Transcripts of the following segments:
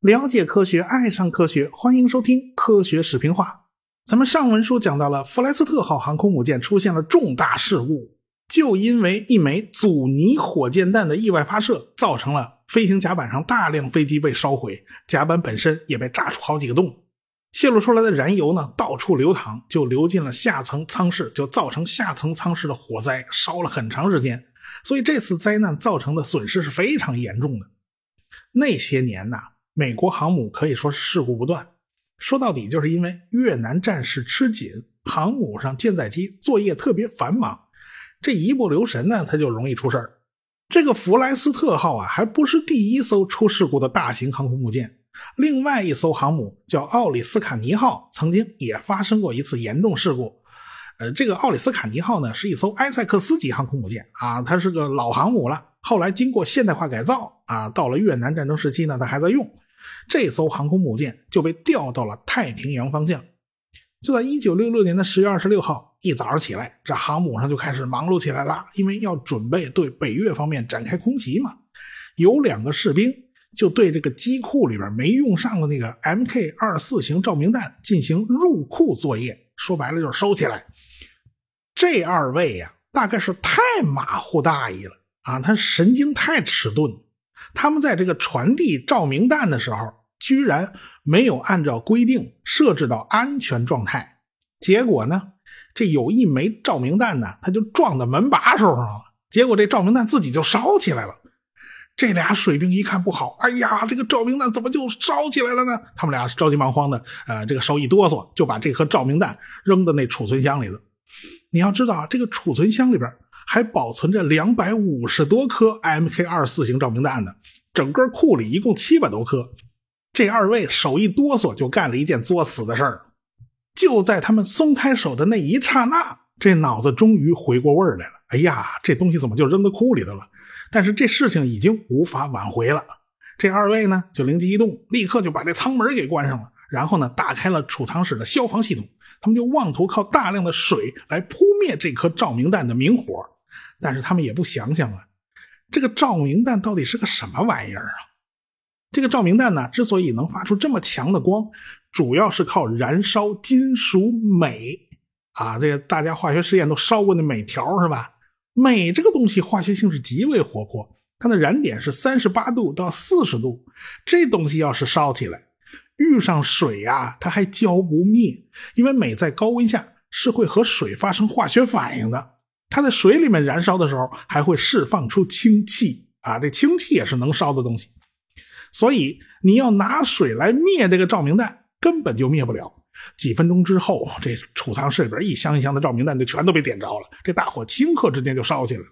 了解科学，爱上科学，欢迎收听《科学视频化》。咱们上文书讲到了弗莱斯特号航空母舰出现了重大事故，就因为一枚阻尼火箭弹的意外发射，造成了飞行甲板上大量飞机被烧毁，甲板本身也被炸出好几个洞。泄露出来的燃油呢，到处流淌，就流进了下层舱室，就造成下层舱室的火灾，烧了很长时间。所以这次灾难造成的损失是非常严重的。那些年呐。美国航母可以说是事故不断，说到底就是因为越南战事吃紧，航母上舰载机作业特别繁忙，这一不留神呢，它就容易出事儿。这个弗莱斯特号啊，还不是第一艘出事故的大型航空母舰，另外一艘航母叫奥里斯卡尼号，曾经也发生过一次严重事故。呃，这个奥里斯卡尼号呢，是一艘埃塞克斯级航空母舰啊，它是个老航母了，后来经过现代化改造啊，到了越南战争时期呢，它还在用。这艘航空母舰就被调到了太平洋方向。就在一九六六年的十月二十六号一早上起来，这航母上就开始忙碌起来了，因为要准备对北越方面展开空袭嘛。有两个士兵就对这个机库里边没用上的那个 Mk 二四型照明弹进行入库作业，说白了就是收起来。这二位呀，大概是太马虎大意了啊，他神经太迟钝。他们在这个传递照明弹的时候，居然没有按照规定设置到安全状态，结果呢，这有一枚照明弹呢，它就撞到门把手上了，结果这照明弹自己就烧起来了。这俩水兵一看不好，哎呀，这个照明弹怎么就烧起来了呢？他们俩着急忙慌的，呃，这个手一哆嗦，就把这颗照明弹扔到那储存箱里了。你要知道啊，这个储存箱里边。还保存着两百五十多颗 Mk 二四型照明弹呢，整个库里一共七百多颗。这二位手一哆嗦，就干了一件作死的事儿。就在他们松开手的那一刹那，这脑子终于回过味儿来了。哎呀，这东西怎么就扔到库里头了？但是这事情已经无法挽回了。这二位呢，就灵机一动，立刻就把这舱门给关上了，然后呢，打开了储藏室的消防系统。他们就妄图靠大量的水来扑灭这颗照明弹的明火。但是他们也不想想啊，这个照明弹到底是个什么玩意儿啊？这个照明弹呢，之所以能发出这么强的光，主要是靠燃烧金属镁啊。这个大家化学实验都烧过那镁条是吧？镁这个东西化学性是极为活泼，它的燃点是三十八度到四十度。这东西要是烧起来，遇上水呀，它还浇不灭，因为镁在高温下是会和水发生化学反应的。它在水里面燃烧的时候，还会释放出氢气啊！这氢气也是能烧的东西，所以你要拿水来灭这个照明弹，根本就灭不了。几分钟之后，这储藏室里边一箱一箱的照明弹就全都被点着了，这大火顷刻之间就烧起来了。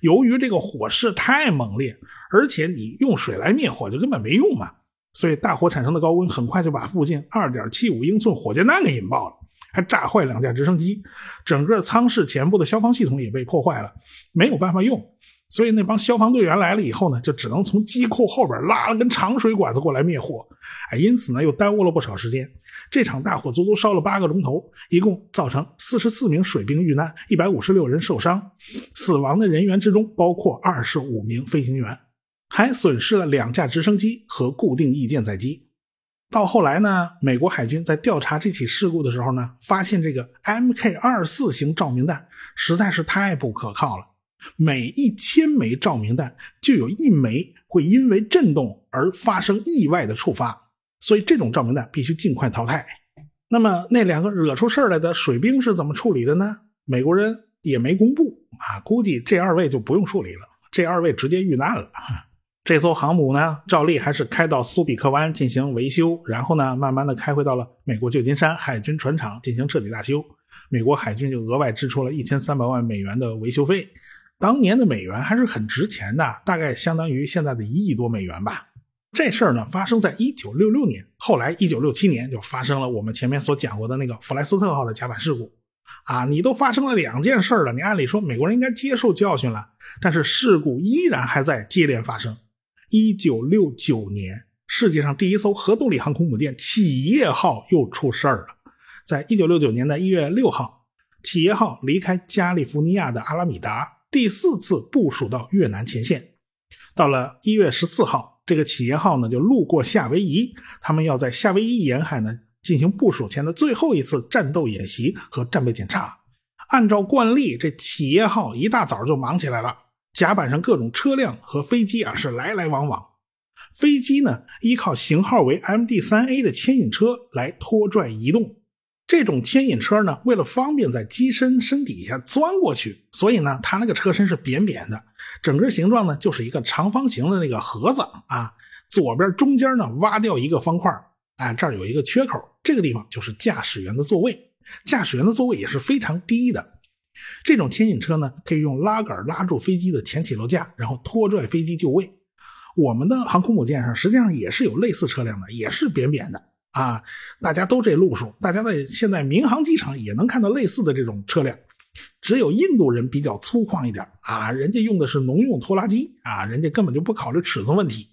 由于这个火势太猛烈，而且你用水来灭火就根本没用嘛，所以大火产生的高温很快就把附近2.75英寸火箭弹给引爆了。还炸坏两架直升机，整个舱室前部的消防系统也被破坏了，没有办法用。所以那帮消防队员来了以后呢，就只能从机库后边拉了根长水管子过来灭火。哎，因此呢又耽误了不少时间。这场大火足足烧了八个钟头，一共造成四十四名水兵遇难，一百五十六人受伤。死亡的人员之中包括二十五名飞行员，还损失了两架直升机和固定翼舰载机。到后来呢，美国海军在调查这起事故的时候呢，发现这个 Mk 二四型照明弹实在是太不可靠了，每一千枚照明弹就有一枚会因为震动而发生意外的触发，所以这种照明弹必须尽快淘汰。那么那两个惹出事儿来的水兵是怎么处理的呢？美国人也没公布啊，估计这二位就不用处理了，这二位直接遇难了。这艘航母呢，照例还是开到苏比克湾进行维修，然后呢，慢慢的开回到了美国旧金山海军船厂进行彻底大修。美国海军就额外支出了一千三百万美元的维修费。当年的美元还是很值钱的，大概相当于现在的一亿多美元吧。这事儿呢，发生在一九六六年，后来一九六七年就发生了我们前面所讲过的那个弗莱斯特号的甲板事故。啊，你都发生了两件事了，你按理说美国人应该接受教训了，但是事故依然还在接连发生。一九六九年，世界上第一艘核动力航空母舰“企业号”又出事儿了。在一九六九年的一月六号，“企业号”离开加利福尼亚的阿拉米达，第四次部署到越南前线。到了一月十四号，这个企业号呢就路过夏威夷，他们要在夏威夷沿海呢进行部署前的最后一次战斗演习和战备检查。按照惯例，这企业号一大早就忙起来了，甲板上各种车辆和飞机啊是来来往往。飞机呢依靠型号为 MD-3A 的牵引车来拖拽移动。这种牵引车呢，为了方便在机身身底下钻过去，所以呢，它那个车身是扁扁的，整个形状呢就是一个长方形的那个盒子啊。左边中间呢挖掉一个方块，哎，这儿有一个缺口，这个地方就是驾驶员的座位。驾驶员的座位也是非常低的。这种牵引车呢，可以用拉杆拉住飞机的前起落架，然后拖拽飞机就位。我们的航空母舰上实际上也是有类似车辆的，也是扁扁的。啊，大家都这路数，大家在现在民航机场也能看到类似的这种车辆，只有印度人比较粗犷一点啊，人家用的是农用拖拉机啊，人家根本就不考虑尺寸问题。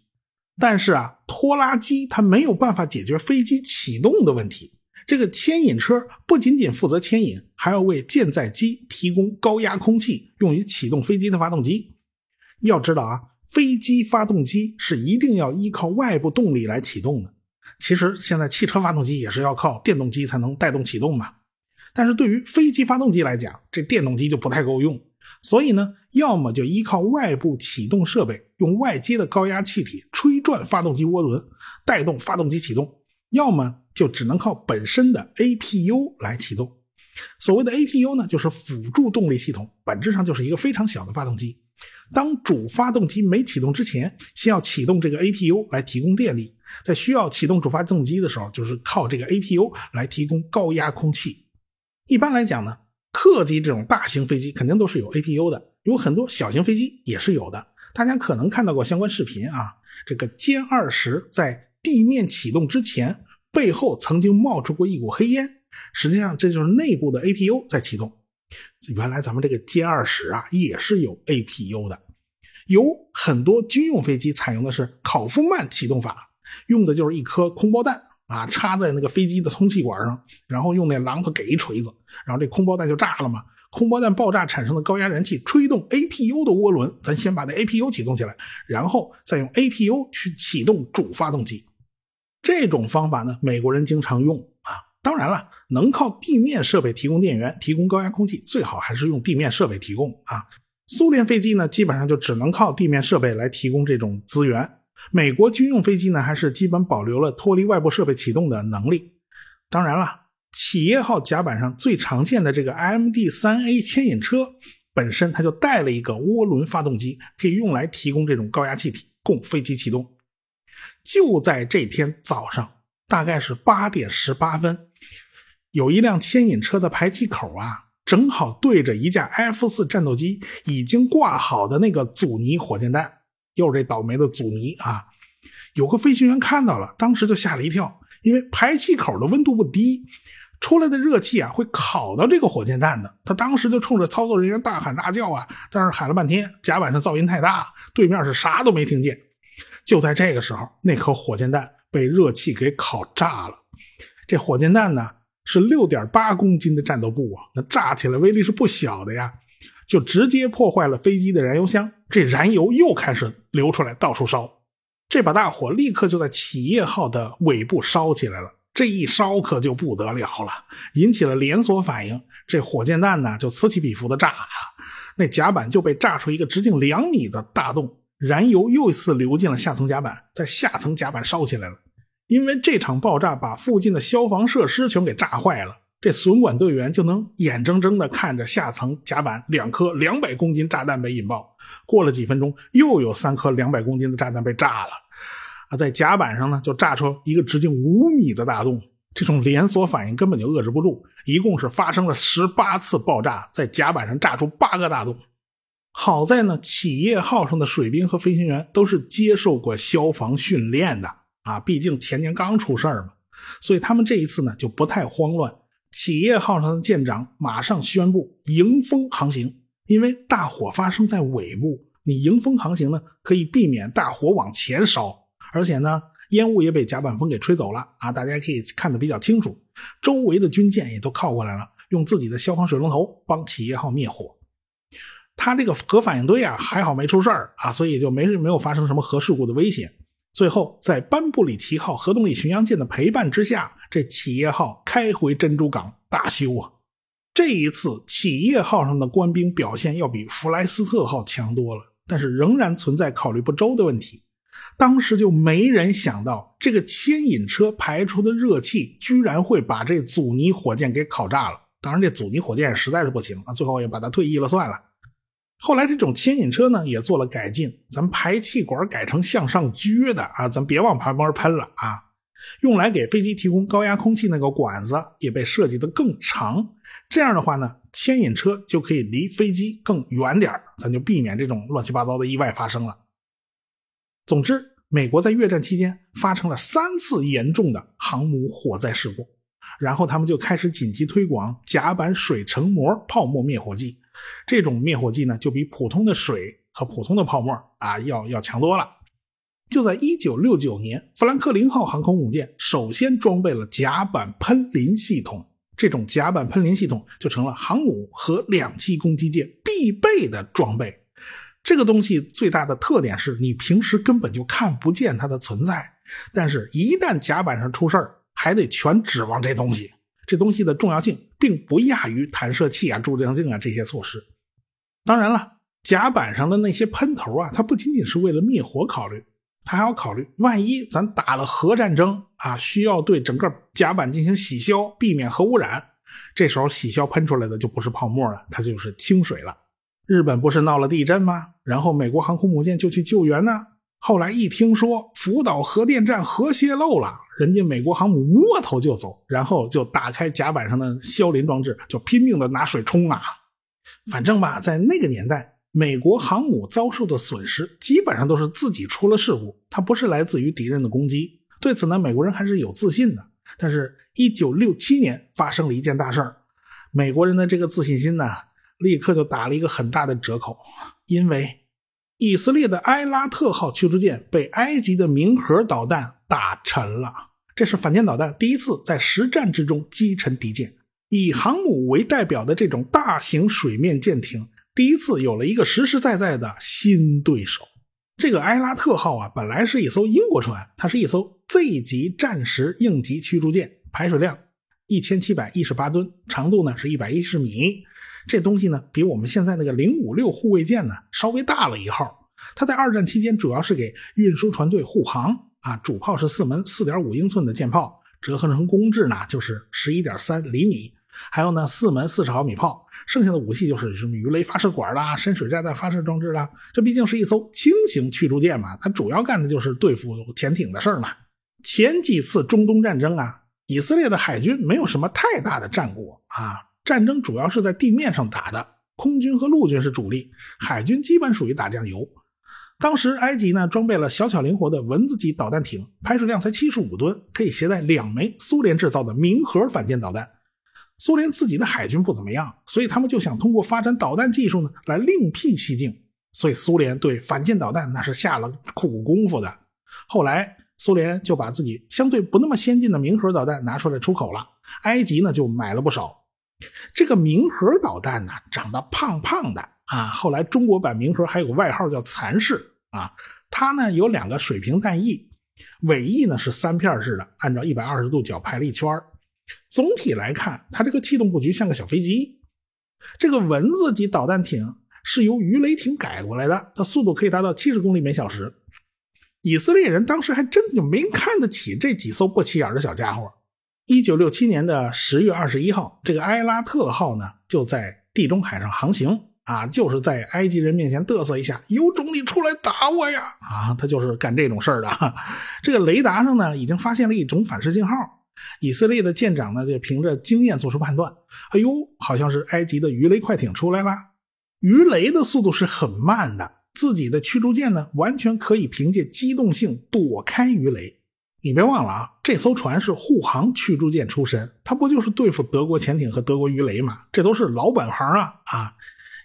但是啊，拖拉机它没有办法解决飞机启动的问题。这个牵引车不仅仅负责牵引，还要为舰载机提供高压空气，用于启动飞机的发动机。要知道啊，飞机发动机是一定要依靠外部动力来启动的。其实现在汽车发动机也是要靠电动机才能带动启动嘛，但是对于飞机发动机来讲，这电动机就不太够用，所以呢，要么就依靠外部启动设备，用外接的高压气体吹转发动机涡轮，带动发动机启动；要么就只能靠本身的 APU 来启动。所谓的 APU 呢，就是辅助动力系统，本质上就是一个非常小的发动机。当主发动机没启动之前，先要启动这个 APU 来提供电力。在需要启动主发动机的时候，就是靠这个 APU 来提供高压空气。一般来讲呢，客机这种大型飞机肯定都是有 APU 的，有很多小型飞机也是有的。大家可能看到过相关视频啊，这个歼二十在地面启动之前，背后曾经冒出过一股黑烟，实际上这就是内部的 APU 在启动。原来咱们这个歼二十啊也是有 APU 的，有很多军用飞机采用的是考夫曼启动法。用的就是一颗空包弹啊，插在那个飞机的通气管上，然后用那榔头给一锤子，然后这空包弹就炸了嘛。空包弹爆炸产生的高压燃气吹动 APU 的涡轮，咱先把那 APU 启动起来，然后再用 APU 去启动主发动机。这种方法呢，美国人经常用啊。当然了，能靠地面设备提供电源、提供高压空气，最好还是用地面设备提供啊。苏联飞机呢，基本上就只能靠地面设备来提供这种资源。美国军用飞机呢，还是基本保留了脱离外部设备启动的能力。当然了，企业号甲板上最常见的这个 MD-3A 牵引车本身它就带了一个涡轮发动机，可以用来提供这种高压气体，供飞机启动。就在这天早上，大概是八点十八分，有一辆牵引车的排气口啊，正好对着一架 F 四战斗机已经挂好的那个阻尼火箭弹。又是这倒霉的阻尼啊！有个飞行员看到了，当时就吓了一跳，因为排气口的温度不低，出来的热气啊会烤到这个火箭弹的。他当时就冲着操作人员大喊大叫啊，但是喊了半天，甲板上噪音太大，对面是啥都没听见。就在这个时候，那颗火箭弹被热气给烤炸了。这火箭弹呢是六点八公斤的战斗部啊，那炸起来威力是不小的呀。就直接破坏了飞机的燃油箱，这燃油又开始流出来，到处烧。这把大火立刻就在企业号的尾部烧起来了。这一烧可就不得了了，引起了连锁反应。这火箭弹呢就此起彼伏的炸啊，那甲板就被炸出一个直径两米的大洞，燃油又一次流进了下层甲板，在下层甲板烧起来了。因为这场爆炸把附近的消防设施全给炸坏了。这损管队员就能眼睁睁地看着下层甲板两颗两百公斤炸弹被引爆，过了几分钟，又有三颗两百公斤的炸弹被炸了，啊，在甲板上呢就炸出一个直径五米的大洞，这种连锁反应根本就遏制不住，一共是发生了十八次爆炸，在甲板上炸出八个大洞。好在呢，企业号上的水兵和飞行员都是接受过消防训练的啊，毕竟前年刚出事儿嘛，所以他们这一次呢就不太慌乱。企业号上的舰长马上宣布迎风航行，因为大火发生在尾部，你迎风航行呢，可以避免大火往前烧，而且呢，烟雾也被甲板风给吹走了啊！大家可以看得比较清楚，周围的军舰也都靠过来了，用自己的消防水龙头帮企业号灭火。他这个核反应堆啊，还好没出事儿啊，所以就没没有发生什么核事故的危险。最后，在班布里奇号核动力巡洋舰的陪伴之下，这企业号开回珍珠港大修啊。这一次，企业号上的官兵表现要比弗莱斯特号强多了，但是仍然存在考虑不周的问题。当时就没人想到，这个牵引车排出的热气居然会把这阻尼火箭给烤炸了。当然，这阻尼火箭实在是不行啊，最后也把它退役了算了。后来这种牵引车呢也做了改进，咱排气管改成向上撅的啊，咱别往旁边喷了啊。用来给飞机提供高压空气那个管子也被设计的更长，这样的话呢，牵引车就可以离飞机更远点咱就避免这种乱七八糟的意外发生了。总之，美国在越战期间发生了三次严重的航母火灾事故，然后他们就开始紧急推广甲板水成膜泡沫灭火剂，这种灭火剂呢，就比普通的水和普通的泡沫啊要要强多了。就在1969年，富兰克林号航空母舰首先装备了甲板喷淋系统。这种甲板喷淋系统就成了航母和两栖攻击舰必备的装备。这个东西最大的特点是你平时根本就看不见它的存在，但是一旦甲板上出事儿，还得全指望这东西。这东西的重要性并不亚于弹射器啊、助降镜啊这些措施。当然了，甲板上的那些喷头啊，它不仅仅是为了灭火考虑。他还要考虑，万一咱打了核战争啊，需要对整个甲板进行洗消，避免核污染。这时候洗消喷出来的就不是泡沫了，它就是清水了。日本不是闹了地震吗？然后美国航空母舰就去救援呢。后来一听说福岛核电站核泄漏了，人家美国航母摸头就走，然后就打开甲板上的消淋装置，就拼命的拿水冲啊。反正吧，在那个年代。美国航母遭受的损失基本上都是自己出了事故，它不是来自于敌人的攻击。对此呢，美国人还是有自信的。但是，一九六七年发生了一件大事儿，美国人的这个自信心呢，立刻就打了一个很大的折扣，因为以色列的埃拉特号驱逐舰被埃及的明核导弹打沉了。这是反舰导弹第一次在实战之中击沉敌舰，以航母为代表的这种大型水面舰艇。第一次有了一个实实在在的新对手，这个埃拉特号啊，本来是一艘英国船，它是一艘 Z 级战时应急驱逐舰，排水量一千七百一十八吨，长度呢是一百一十米。这东西呢，比我们现在那个零五六护卫舰呢稍微大了一号。它在二战期间主要是给运输船队护航啊，主炮是四门四点五英寸的舰炮，折合成公制呢就是十一点三厘米，还有呢四门四十毫米炮。剩下的武器就是什么鱼雷发射管啦、深水炸弹发射装置啦。这毕竟是一艘轻型驱逐舰嘛，它主要干的就是对付潜艇的事儿嘛。前几次中东战争啊，以色列的海军没有什么太大的战果啊，战争主要是在地面上打的，空军和陆军是主力，海军基本属于打酱油。当时埃及呢装备了小巧灵活的蚊子级导弹艇，排水量才七十五吨，可以携带两枚苏联制造的明核反舰导弹。苏联自己的海军不怎么样，所以他们就想通过发展导弹技术呢，来另辟蹊径。所以苏联对反舰导弹那是下了苦功夫的。后来苏联就把自己相对不那么先进的明核导弹拿出来出口了，埃及呢就买了不少。这个明核导弹呢长得胖胖的啊，后来中国版明核还有个外号叫蚕式啊。它呢有两个水平弹翼，尾翼呢是三片式的，按照一百二十度角排了一圈总体来看，它这个气动布局像个小飞机。这个蚊子级导弹艇是由鱼雷艇改过来的，它速度可以达到七十公里每小时。以色列人当时还真就没看得起这几艘不起眼的小家伙。一九六七年的十月二十一号，这个埃拉特号呢就在地中海上航行啊，就是在埃及人面前嘚瑟一下，有种你出来打我呀！啊，他就是干这种事儿的。这个雷达上呢已经发现了一种反射信号。以色列的舰长呢，就凭着经验做出判断。哎呦，好像是埃及的鱼雷快艇出来了。鱼雷的速度是很慢的，自己的驱逐舰呢，完全可以凭借机动性躲开鱼雷。你别忘了啊，这艘船是护航驱逐舰出身，它不就是对付德国潜艇和德国鱼雷吗？这都是老本行啊！啊，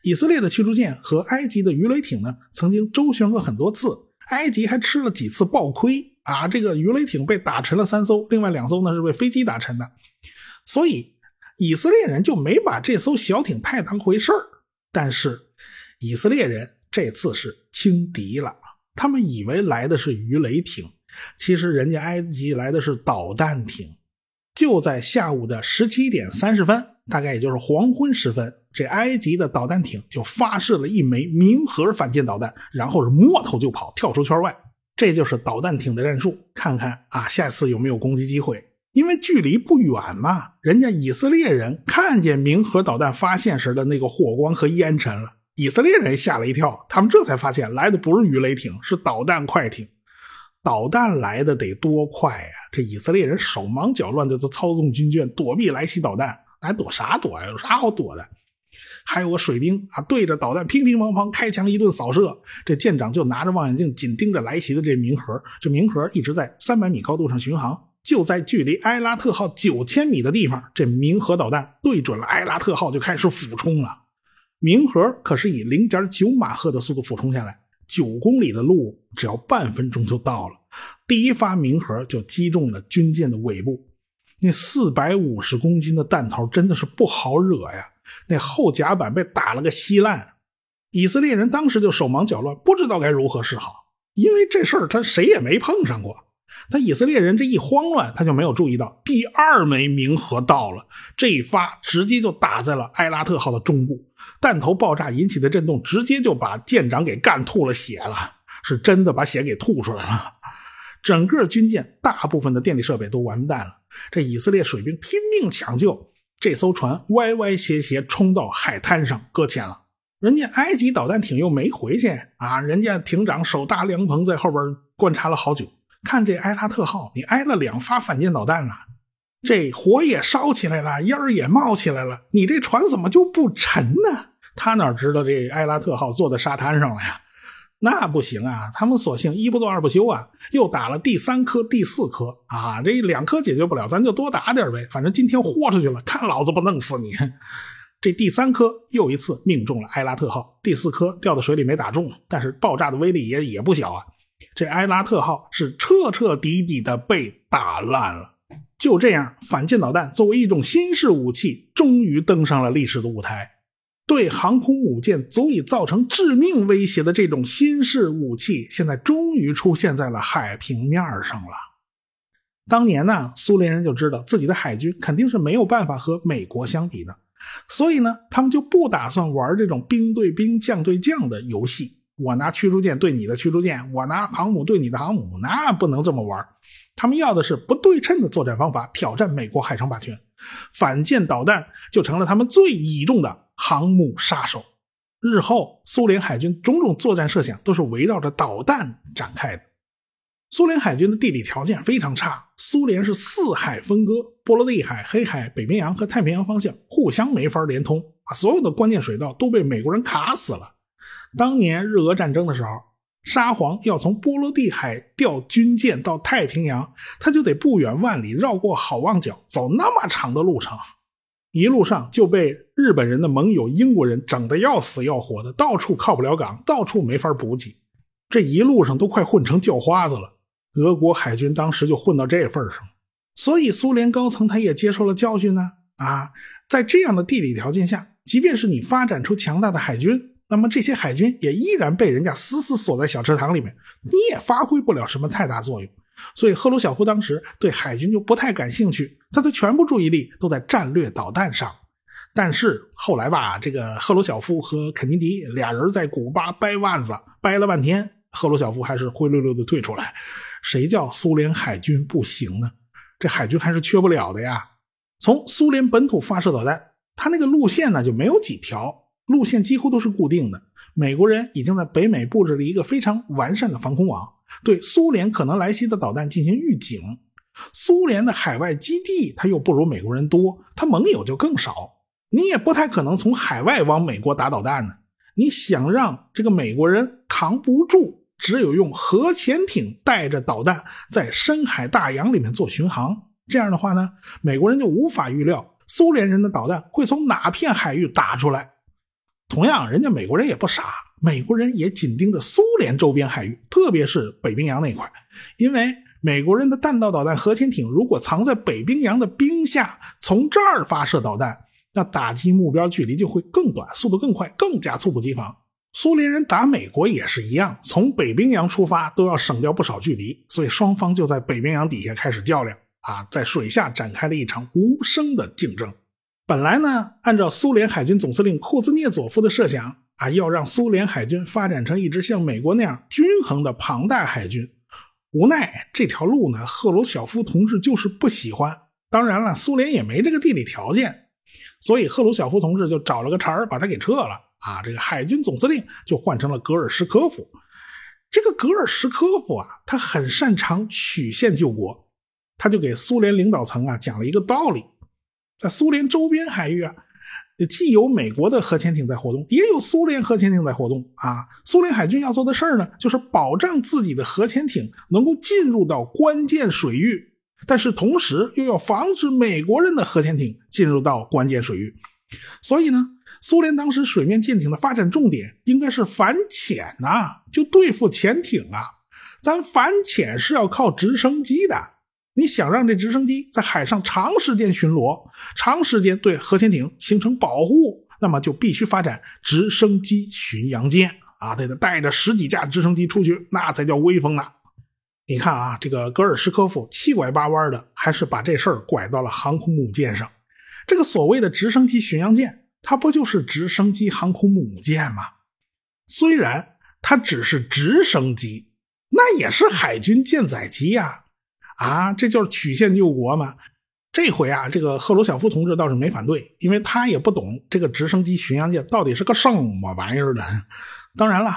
以色列的驱逐舰和埃及的鱼雷艇呢，曾经周旋过很多次，埃及还吃了几次暴亏。啊，这个鱼雷艇被打沉了三艘，另外两艘呢是被飞机打沉的，所以以色列人就没把这艘小艇太当回事儿。但是，以色列人这次是轻敌了，他们以为来的是鱼雷艇，其实人家埃及来的是导弹艇。就在下午的十七点三十分，大概也就是黄昏时分，这埃及的导弹艇就发射了一枚明核反舰导弹，然后是摸头就跑，跳出圈外。这就是导弹艇的战术，看看啊，下次有没有攻击机会？因为距离不远嘛，人家以色列人看见明核导弹发现时的那个火光和烟尘了，以色列人吓了一跳，他们这才发现来的不是鱼雷艇，是导弹快艇。导弹来的得多快呀！这以色列人手忙脚乱的在操纵军舰躲避来袭导弹，还躲啥躲呀？有啥好躲的？还有个水兵啊，对着导弹乒乒乓乓开枪一顿扫射，这舰长就拿着望远镜紧盯着来袭的这明核。这明核一直在三百米高度上巡航，就在距离埃拉特号九千米的地方，这明核导弹对准了埃拉特号就开始俯冲了。明核可是以零点九马赫的速度俯冲下来。九公里的路，只要半分钟就到了。第一发明核就击中了军舰的尾部，那四百五十公斤的弹头真的是不好惹呀！那后甲板被打了个稀烂，以色列人当时就手忙脚乱，不知道该如何是好，因为这事儿他谁也没碰上过。他以色列人这一慌乱，他就没有注意到第二枚冥核到了，这一发直接就打在了埃拉特号的中部，弹头爆炸引起的震动直接就把舰长给干吐了血了，是真的把血给吐出来了。整个军舰大部分的电力设备都完蛋了，这以色列水兵拼命抢救，这艘船歪歪斜斜冲到海滩上搁浅了。人家埃及导弹艇又没回去啊，人家艇长手搭凉棚在后边观察了好久。看这埃拉特号，你挨了两发反舰导弹了，这火也烧起来了，烟儿也冒起来了，你这船怎么就不沉呢？他哪知道这埃拉特号坐在沙滩上了呀？那不行啊，他们索性一不做二不休啊，又打了第三颗、第四颗啊，这两颗解决不了，咱就多打点呗，反正今天豁出去了，看老子不弄死你！这第三颗又一次命中了埃拉特号，第四颗掉到水里没打中，但是爆炸的威力也也不小啊。这埃拉特号是彻彻底底的被打烂了。就这样，反舰导弹作为一种新式武器，终于登上了历史的舞台。对航空母舰足以造成致命威胁的这种新式武器，现在终于出现在了海平面上了。当年呢，苏联人就知道自己的海军肯定是没有办法和美国相比的，所以呢，他们就不打算玩这种兵对兵、将对将的游戏。我拿驱逐舰对你的驱逐舰，我拿航母对你的航母，那不能这么玩。他们要的是不对称的作战方法，挑战美国海上霸权。反舰导弹就成了他们最倚重的航母杀手。日后苏联海军种种作战设想都是围绕着导弹展开的。苏联海军的地理条件非常差，苏联是四海分割，波罗的海、黑海、北冰洋和太平洋方向互相没法连通啊，所有的关键水道都被美国人卡死了。当年日俄战争的时候，沙皇要从波罗的海调军舰到太平洋，他就得不远万里绕过好望角，走那么长的路程，一路上就被日本人的盟友英国人整得要死要活的，到处靠不了港，到处没法补给，这一路上都快混成叫花子了。俄国海军当时就混到这份上，所以苏联高层他也接受了教训呢。啊，在这样的地理条件下，即便是你发展出强大的海军。那么这些海军也依然被人家死死锁在小池塘里面，你也发挥不了什么太大作用。所以赫鲁晓夫当时对海军就不太感兴趣，他的全部注意力都在战略导弹上。但是后来吧，这个赫鲁晓夫和肯尼迪俩人在古巴掰腕子，掰了半天，赫鲁晓夫还是灰溜溜的退出来。谁叫苏联海军不行呢？这海军还是缺不了的呀。从苏联本土发射导弹，它那个路线呢就没有几条。路线几乎都是固定的。美国人已经在北美布置了一个非常完善的防空网，对苏联可能来袭的导弹进行预警。苏联的海外基地它又不如美国人多，它盟友就更少，你也不太可能从海外往美国打导弹呢。你想让这个美国人扛不住，只有用核潜艇带着导弹在深海大洋里面做巡航。这样的话呢，美国人就无法预料苏联人的导弹会从哪片海域打出来。同样，人家美国人也不傻，美国人也紧盯着苏联周边海域，特别是北冰洋那块，因为美国人的弹道导弹核潜艇如果藏在北冰洋的冰下，从这儿发射导弹，那打击目标距离就会更短，速度更快，更加猝不及防。苏联人打美国也是一样，从北冰洋出发都要省掉不少距离，所以双方就在北冰洋底下开始较量啊，在水下展开了一场无声的竞争。本来呢，按照苏联海军总司令库兹涅佐夫的设想啊，要让苏联海军发展成一支像美国那样均衡的庞大海军。无奈这条路呢，赫鲁晓夫同志就是不喜欢。当然了，苏联也没这个地理条件，所以赫鲁晓夫同志就找了个茬儿把他给撤了。啊，这个海军总司令就换成了格尔什科夫。这个格尔什科夫啊，他很擅长曲线救国，他就给苏联领导层啊讲了一个道理：在苏联周边海域啊，既有美国的核潜艇在活动，也有苏联核潜艇在活动啊。苏联海军要做的事儿呢，就是保障自己的核潜艇能够进入到关键水域，但是同时又要防止美国人的核潜艇进入到关键水域。所以呢。苏联当时水面舰艇的发展重点应该是反潜呐，就对付潜艇啊。咱反潜是要靠直升机的，你想让这直升机在海上长时间巡逻，长时间对核潜艇形成保护，那么就必须发展直升机巡洋舰啊，得带着十几架直升机出去，那才叫威风呢。你看啊，这个格尔什科夫七拐八弯的，还是把这事儿拐到了航空母舰上。这个所谓的直升机巡洋舰。它不就是直升机航空母舰吗？虽然它只是直升机，那也是海军舰载机呀！啊这就是曲线救国嘛。这回啊，这个赫鲁晓夫同志倒是没反对，因为他也不懂这个直升机巡洋舰到底是个什么玩意儿的。当然了，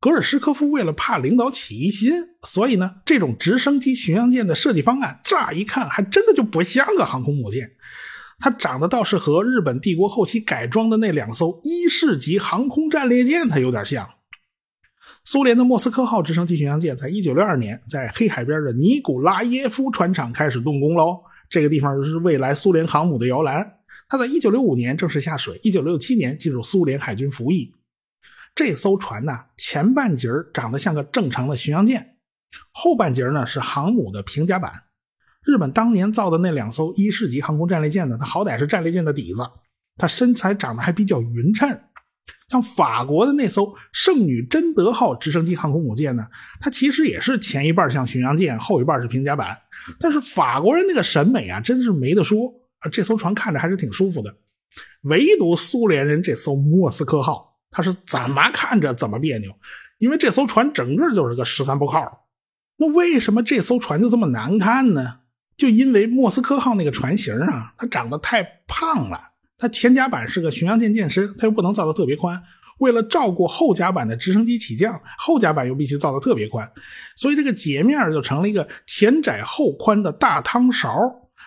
格尔什科夫为了怕领导起疑心，所以呢，这种直升机巡洋舰的设计方案，乍一看还真的就不像个航空母舰。它长得倒是和日本帝国后期改装的那两艘一式级航空战列舰它有点像。苏联的莫斯科号直升机巡洋舰在1962年在黑海边的尼古拉耶夫船厂开始动工喽。这个地方是未来苏联航母的摇篮。它在1965年正式下水，1967年进入苏联海军服役。这艘船呢，前半截长得像个正常的巡洋舰，后半截呢是航母的平甲板。日本当年造的那两艘一式级航空战列舰呢，它好歹是战列舰的底子，它身材长得还比较匀称。像法国的那艘圣女贞德号直升机航空母舰呢，它其实也是前一半像巡洋舰，后一半是平甲板。但是法国人那个审美啊，真是没得说啊，这艘船看着还是挺舒服的。唯独苏联人这艘莫斯科号，它是怎么看着怎么别扭，因为这艘船整个就是个十三不靠。那为什么这艘船就这么难看呢？就因为莫斯科号那个船型啊，它长得太胖了，它前甲板是个巡洋舰舰身，它又不能造的特别宽。为了照顾后甲板的直升机起降，后甲板又必须造的特别宽，所以这个截面就成了一个前窄后宽的大汤勺。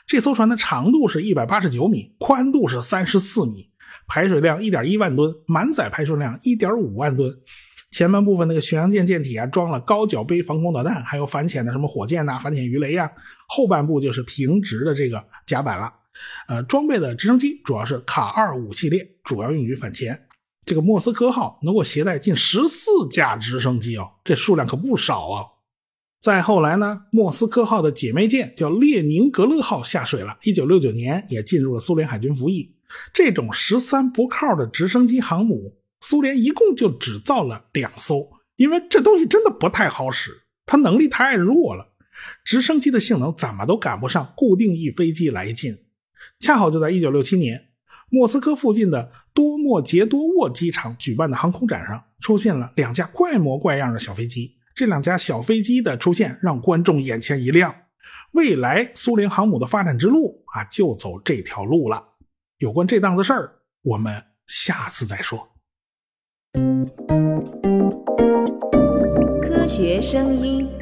这艘船的长度是一百八十九米，宽度是三十四米，排水量一点一万吨，满载排水量一点五万吨。前半部分那个巡洋舰舰体啊，装了高脚杯防空导弹，还有反潜的什么火箭呐、反潜鱼雷呀。后半部就是平直的这个甲板了。呃，装备的直升机主要是卡二五系列，主要用于反潜。这个莫斯科号能够携带近十四架直升机哦，这数量可不少啊。再后来呢，莫斯科号的姐妹舰叫列宁格勒号下水了，一九六九年也进入了苏联海军服役。这种十三不靠的直升机航母。苏联一共就只造了两艘，因为这东西真的不太好使，它能力太弱了，直升机的性能怎么都赶不上固定翼飞机来劲。恰好就在1967年，莫斯科附近的多莫杰多沃机场举办的航空展上，出现了两架怪模怪样的小飞机。这两架小飞机的出现让观众眼前一亮，未来苏联航母的发展之路啊，就走这条路了。有关这档子事儿，我们下次再说。科学声音。